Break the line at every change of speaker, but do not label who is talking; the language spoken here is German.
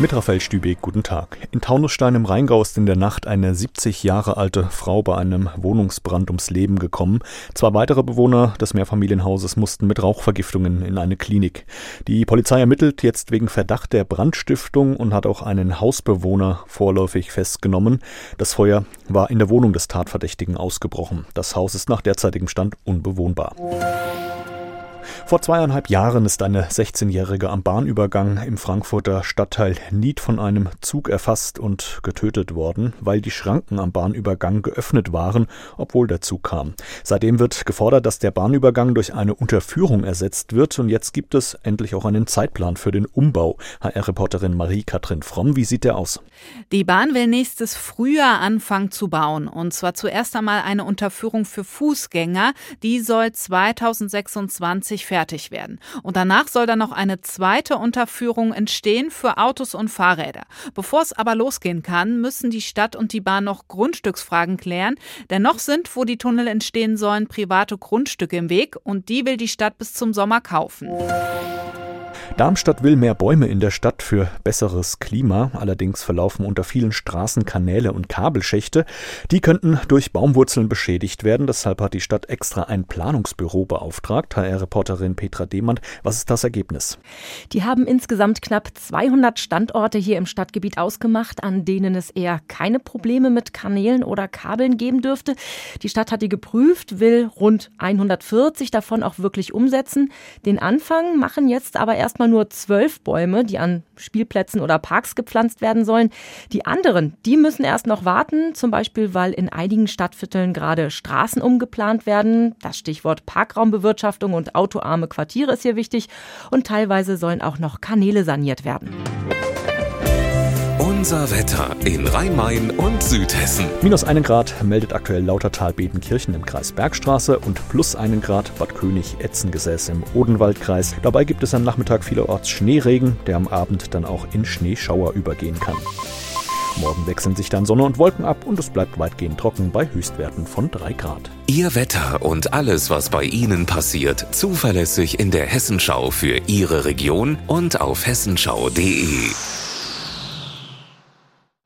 Mit Raphael Stübeck, guten Tag. In Taunusstein im Rheingau ist in der Nacht eine 70 Jahre alte Frau bei einem Wohnungsbrand ums Leben gekommen. Zwei weitere Bewohner des Mehrfamilienhauses mussten mit Rauchvergiftungen in eine Klinik. Die Polizei ermittelt jetzt wegen Verdacht der Brandstiftung und hat auch einen Hausbewohner vorläufig festgenommen. Das Feuer war in der Wohnung des Tatverdächtigen ausgebrochen. Das Haus ist nach derzeitigem Stand unbewohnbar. Vor zweieinhalb Jahren ist eine 16-Jährige am Bahnübergang im Frankfurter Stadtteil Nied von einem Zug erfasst und getötet worden, weil die Schranken am Bahnübergang geöffnet waren, obwohl der Zug kam. Seitdem wird gefordert, dass der Bahnübergang durch eine Unterführung ersetzt wird und jetzt gibt es endlich auch einen Zeitplan für den Umbau. HR-Reporterin Marie-Kathrin Fromm, wie sieht der aus?
Die Bahn will nächstes Frühjahr anfangen zu bauen und zwar zuerst einmal eine Unterführung für Fußgänger, die soll 2026 fertig werden. Und danach soll dann noch eine zweite Unterführung entstehen für Autos und Fahrräder. Bevor es aber losgehen kann, müssen die Stadt und die Bahn noch Grundstücksfragen klären, denn noch sind, wo die Tunnel entstehen sollen, private Grundstücke im Weg und die will die Stadt bis zum Sommer kaufen.
Darmstadt will mehr Bäume in der Stadt für besseres Klima. Allerdings verlaufen unter vielen Straßen Kanäle und Kabelschächte. Die könnten durch Baumwurzeln beschädigt werden. Deshalb hat die Stadt extra ein Planungsbüro beauftragt. HR-Reporterin Petra Demand, was ist das Ergebnis?
Die haben insgesamt knapp 200 Standorte hier im Stadtgebiet ausgemacht, an denen es eher keine Probleme mit Kanälen oder Kabeln geben dürfte. Die Stadt hat die geprüft, will rund 140 davon auch wirklich umsetzen. Den Anfang machen jetzt aber erstmal nur zwölf Bäume, die an Spielplätzen oder Parks gepflanzt werden sollen. Die anderen, die müssen erst noch warten, zum Beispiel, weil in einigen Stadtvierteln gerade Straßen umgeplant werden. Das Stichwort Parkraumbewirtschaftung und autoarme Quartiere ist hier wichtig. Und teilweise sollen auch noch Kanäle saniert werden.
Unser Wetter in Rhein-Main und Südhessen.
Minus einen Grad meldet aktuell Lautertal-Bedenkirchen im Kreis Bergstraße und plus einen Grad Bad König-Etzengesäß im Odenwaldkreis. Dabei gibt es am Nachmittag vielerorts Schneeregen, der am Abend dann auch in Schneeschauer übergehen kann. Morgen wechseln sich dann Sonne und Wolken ab und es bleibt weitgehend trocken bei Höchstwerten von 3 Grad.
Ihr Wetter und alles, was bei Ihnen passiert, zuverlässig in der Hessenschau für Ihre Region und auf hessenschau.de.